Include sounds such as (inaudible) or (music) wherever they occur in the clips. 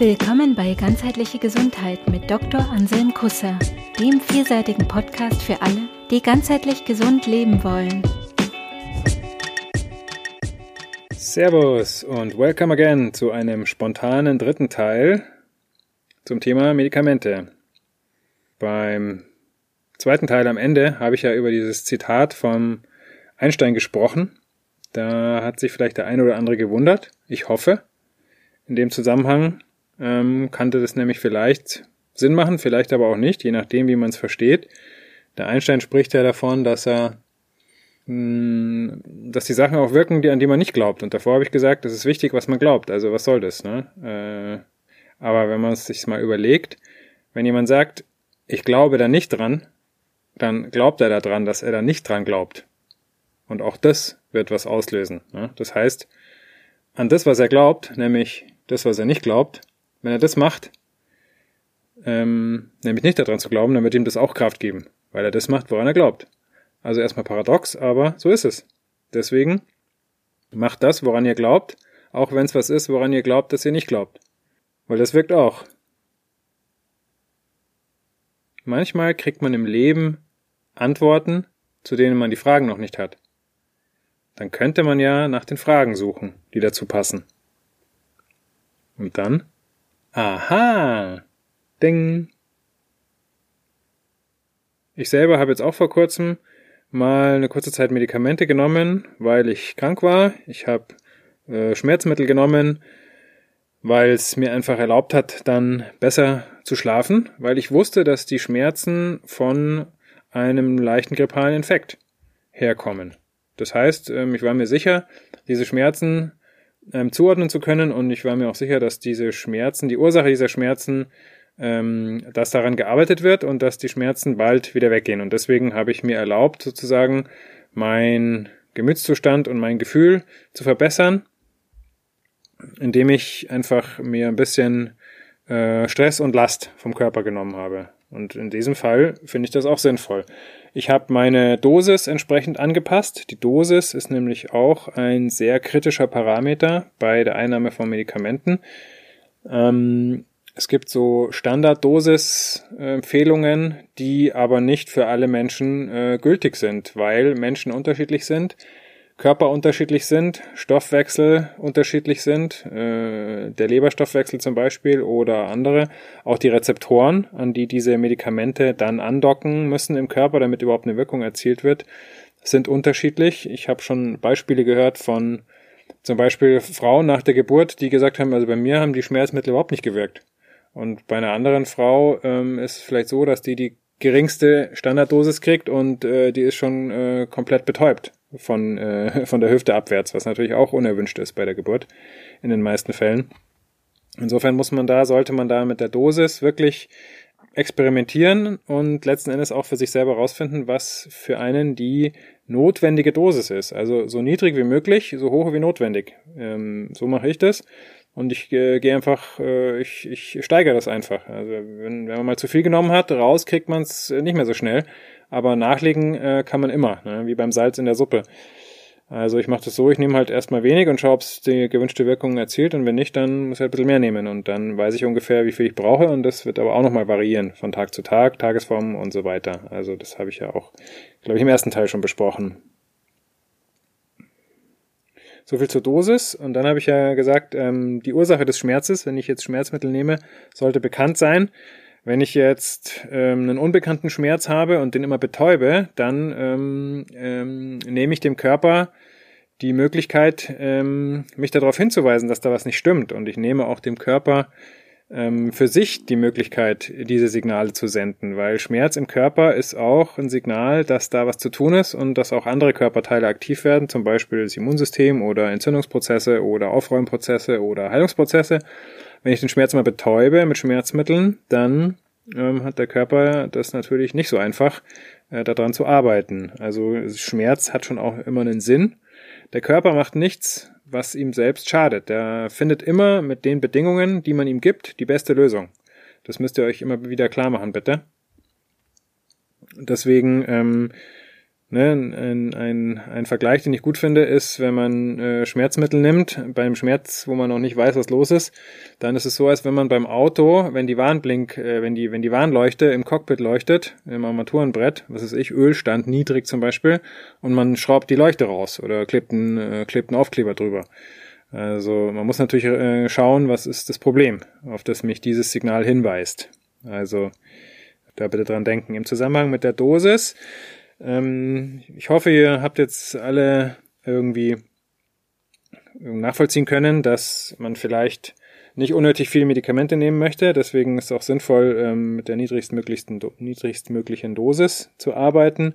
Willkommen bei Ganzheitliche Gesundheit mit Dr. Anselm Kusser, dem vielseitigen Podcast für alle, die ganzheitlich gesund leben wollen. Servus und welcome again zu einem spontanen dritten Teil zum Thema Medikamente. Beim zweiten Teil am Ende habe ich ja über dieses Zitat vom Einstein gesprochen. Da hat sich vielleicht der eine oder andere gewundert. Ich hoffe. In dem Zusammenhang ähm, kannte das nämlich vielleicht Sinn machen, vielleicht aber auch nicht, je nachdem, wie man es versteht. Der Einstein spricht ja davon, dass er mh, hm, dass die Sachen auch wirken, die, an die man nicht glaubt. Und davor habe ich gesagt, es ist wichtig, was man glaubt. Also was soll das? Ne? Äh, aber wenn man es sich mal überlegt, wenn jemand sagt, ich glaube da nicht dran, dann glaubt er daran, dass er da nicht dran glaubt. Und auch das wird was auslösen. Ne? Das heißt, an das, was er glaubt, nämlich das, was er nicht glaubt, wenn er das macht, ähm, nämlich nicht daran zu glauben, dann wird ihm das auch Kraft geben, weil er das macht, woran er glaubt. Also erstmal paradox, aber so ist es. Deswegen macht das, woran ihr glaubt, auch wenn es was ist, woran ihr glaubt, dass ihr nicht glaubt. Weil das wirkt auch. Manchmal kriegt man im Leben Antworten, zu denen man die Fragen noch nicht hat. Dann könnte man ja nach den Fragen suchen, die dazu passen. Und dann Aha. Ding. Ich selber habe jetzt auch vor kurzem mal eine kurze Zeit Medikamente genommen, weil ich krank war. Ich habe äh, Schmerzmittel genommen, weil es mir einfach erlaubt hat, dann besser zu schlafen, weil ich wusste, dass die Schmerzen von einem leichten grippalen Infekt herkommen. Das heißt, ähm, ich war mir sicher, diese Schmerzen ähm, zuordnen zu können. Und ich war mir auch sicher, dass diese Schmerzen, die Ursache dieser Schmerzen, ähm, dass daran gearbeitet wird und dass die Schmerzen bald wieder weggehen. Und deswegen habe ich mir erlaubt, sozusagen mein Gemütszustand und mein Gefühl zu verbessern, indem ich einfach mir ein bisschen äh, Stress und Last vom Körper genommen habe. Und in diesem Fall finde ich das auch sinnvoll. Ich habe meine Dosis entsprechend angepasst. Die Dosis ist nämlich auch ein sehr kritischer Parameter bei der Einnahme von Medikamenten. Ähm, es gibt so Standarddosis-Empfehlungen, die aber nicht für alle Menschen äh, gültig sind, weil Menschen unterschiedlich sind Körper unterschiedlich sind, Stoffwechsel unterschiedlich sind, äh, der Leberstoffwechsel zum Beispiel oder andere, auch die Rezeptoren, an die diese Medikamente dann andocken müssen im Körper, damit überhaupt eine Wirkung erzielt wird, sind unterschiedlich. Ich habe schon Beispiele gehört von zum Beispiel Frauen nach der Geburt, die gesagt haben, also bei mir haben die Schmerzmittel überhaupt nicht gewirkt. Und bei einer anderen Frau ähm, ist vielleicht so, dass die die geringste Standarddosis kriegt und äh, die ist schon äh, komplett betäubt von, äh, (laughs) von der Hüfte abwärts, was natürlich auch unerwünscht ist bei der Geburt in den meisten Fällen. Insofern muss man da, sollte man da mit der Dosis wirklich experimentieren und letzten Endes auch für sich selber rausfinden, was für einen die notwendige Dosis ist. Also so niedrig wie möglich, so hoch wie notwendig. Ähm, so mache ich das. Und ich äh, gehe einfach, äh, ich, ich steigere das einfach. Also wenn, wenn man mal zu viel genommen hat, raus kriegt man es nicht mehr so schnell. Aber nachlegen äh, kann man immer, ne? wie beim Salz in der Suppe. Also ich mache das so, ich nehme halt erstmal wenig und schaue, ob es die gewünschte Wirkung erzielt und wenn nicht, dann muss ich halt ein bisschen mehr nehmen und dann weiß ich ungefähr, wie viel ich brauche und das wird aber auch nochmal variieren von Tag zu Tag, Tagesform und so weiter. Also das habe ich ja auch, glaube ich, im ersten Teil schon besprochen. So viel zur Dosis. Und dann habe ich ja gesagt, ähm, die Ursache des Schmerzes, wenn ich jetzt Schmerzmittel nehme, sollte bekannt sein. Wenn ich jetzt ähm, einen unbekannten Schmerz habe und den immer betäube, dann ähm, ähm, nehme ich dem Körper die Möglichkeit, ähm, mich darauf hinzuweisen, dass da was nicht stimmt. Und ich nehme auch dem Körper ähm, für sich die Möglichkeit, diese Signale zu senden, weil Schmerz im Körper ist auch ein Signal, dass da was zu tun ist und dass auch andere Körperteile aktiv werden, zum Beispiel das Immunsystem oder Entzündungsprozesse oder Aufräumprozesse oder Heilungsprozesse. Wenn ich den Schmerz mal betäube mit Schmerzmitteln, dann ähm, hat der Körper das natürlich nicht so einfach, äh, daran zu arbeiten. Also Schmerz hat schon auch immer einen Sinn. Der Körper macht nichts, was ihm selbst schadet. Der findet immer mit den Bedingungen, die man ihm gibt, die beste Lösung. Das müsst ihr euch immer wieder klar machen, bitte. Deswegen ähm, Ne, ein, ein, ein Vergleich, den ich gut finde, ist, wenn man äh, Schmerzmittel nimmt, beim Schmerz, wo man noch nicht weiß, was los ist, dann ist es so, als wenn man beim Auto, wenn die Warnblink, äh, wenn die, wenn die Warnleuchte im Cockpit leuchtet, im Armaturenbrett, was ist ich, Ölstand niedrig zum Beispiel, und man schraubt die Leuchte raus oder klebt einen, äh, klebt einen Aufkleber drüber. Also man muss natürlich äh, schauen, was ist das Problem, auf das mich dieses Signal hinweist. Also da bitte dran denken. Im Zusammenhang mit der Dosis ähm, ich hoffe, ihr habt jetzt alle irgendwie nachvollziehen können, dass man vielleicht nicht unnötig viele Medikamente nehmen möchte. Deswegen ist es auch sinnvoll, ähm, mit der niedrigstmöglichsten, niedrigstmöglichen Dosis zu arbeiten.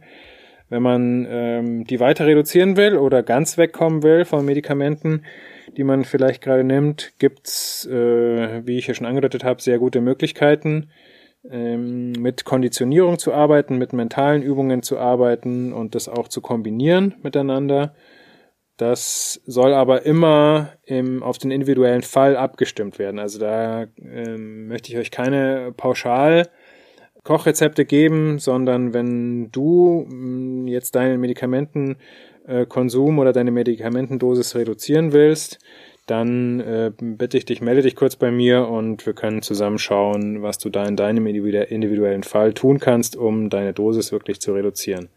Wenn man ähm, die weiter reduzieren will oder ganz wegkommen will von Medikamenten, die man vielleicht gerade nimmt, gibt's, äh, wie ich ja schon angedeutet habe, sehr gute Möglichkeiten ähm, mit Konditionierung zu arbeiten, mit mentalen Übungen zu arbeiten und das auch zu kombinieren miteinander. Das soll aber immer im, auf den individuellen Fall abgestimmt werden. Also da ähm, möchte ich euch keine pauschal Kochrezepte geben, sondern wenn du mh, mm, jetzt deinen Medikamentenkonsum äh, oder deine Medikamentendosis reduzieren willst, dann äh, bitte ich dich, melde dich kurz bei mir und wir können zusammen schauen, was du da in deinem individuellen Fall tun kannst, um deine Dosis wirklich zu reduzieren.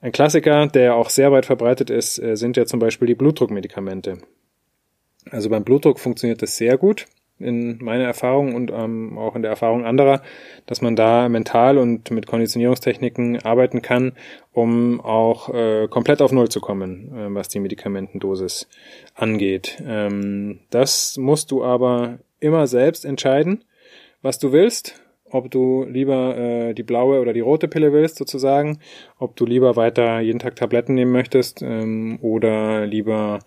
Ein Klassiker, der auch sehr weit verbreitet ist, äh, sind ja zum Beispiel die Blutdruckmedikamente. Also beim Blutdruck funktioniert das sehr gut in meiner Erfahrung und ähm, auch in der Erfahrung anderer, dass man da mental und mit Konditionierungstechniken arbeiten kann, um auch äh, komplett auf Null zu kommen, äh, was die Medikamentendosis angeht. Ähm, das musst du aber immer selbst entscheiden, was du willst, ob du lieber äh, die blaue oder die rote Pille willst sozusagen, ob du lieber weiter jeden Tag Tabletten nehmen möchtest ähm, oder lieber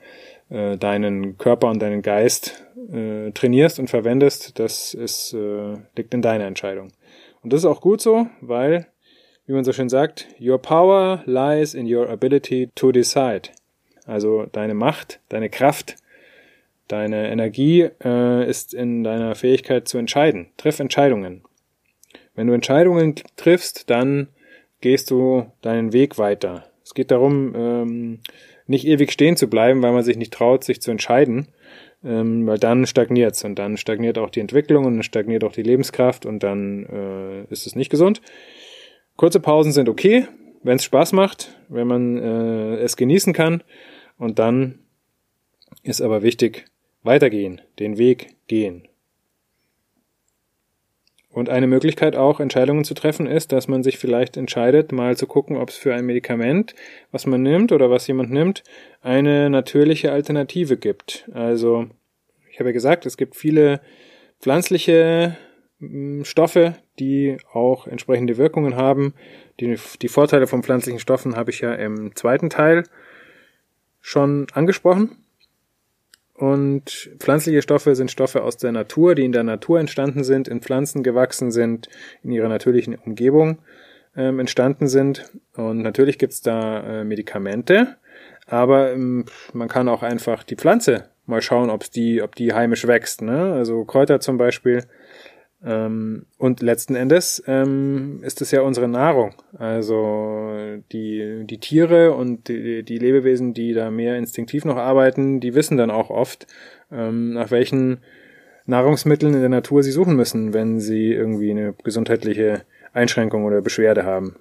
äh, deinen Körper und deinen Geist äh, trainierst und verwendest, das ist, äh, liegt in deiner Entscheidung. Und das ist auch gut so, weil, wie man so schön sagt, your power lies in your ability to decide. Also deine Macht, deine Kraft, deine Energie äh, ist in deiner Fähigkeit zu entscheiden. Triff Entscheidungen. Wenn du Entscheidungen triffst, dann gehst du deinen Weg weiter. Es geht darum, ähm, nicht ewig stehen zu bleiben, weil man sich nicht traut, sich zu entscheiden, ähm, weil dann stagniert's und dann stagniert auch die Entwicklung und dann stagniert auch die Lebenskraft und dann äh, ist es nicht gesund. Kurze Pausen sind okay, wenn es Spaß macht, wenn man äh, es genießen kann und dann ist aber wichtig, weitergehen, den Weg gehen. Und eine Möglichkeit auch, Entscheidungen zu treffen, ist, dass man sich vielleicht entscheidet, mal zu gucken, ob es für ein Medikament, was man nimmt oder was jemand nimmt, eine natürliche Alternative gibt. Also, ich habe ja gesagt, es gibt viele pflanzliche hm, Stoffe, die auch entsprechende Wirkungen haben. Die, die Vorteile von pflanzlichen Stoffen habe ich ja im zweiten Teil schon angesprochen. Und pflanzliche Stoffe sind Stoffe aus der Natur, die in der Natur entstanden sind, in Pflanzen gewachsen sind, in ihrer natürlichen Umgebung ähm, entstanden sind. Und natürlich gibt's da äh, Medikamente, aber ähm, man kann auch einfach die Pflanze mal schauen, ob's die, ob die heimisch wächst. Ne? Also Kräuter zum Beispiel und letzten Endes ähm, ist es ja unsere Nahrung. Also die, die Tiere und die, die Lebewesen, die da mehr instinktiv noch arbeiten, die wissen dann auch oft, ähm, nach welchen Nahrungsmitteln in der Natur sie suchen müssen, wenn sie irgendwie eine gesundheitliche Einschränkung oder Beschwerde haben.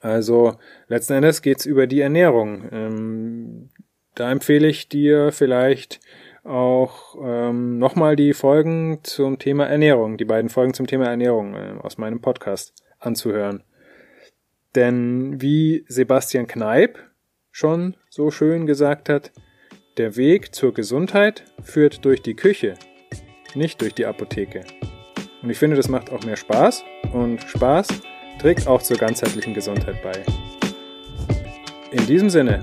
Also letzten Endes geht's über die Ernährung. Ähm, da empfehle ich dir vielleicht auch ähm, nochmal die Folgen zum Thema Ernährung, die beiden Folgen zum Thema Ernährung äh, aus meinem Podcast anzuhören. Denn wie Sebastian Kneip schon so schön gesagt hat, der Weg zur Gesundheit führt durch die Küche, nicht durch die Apotheke. Und ich finde, das macht auch mehr Spaß und Spaß trägt auch zur ganzheitlichen Gesundheit bei. In diesem Sinne,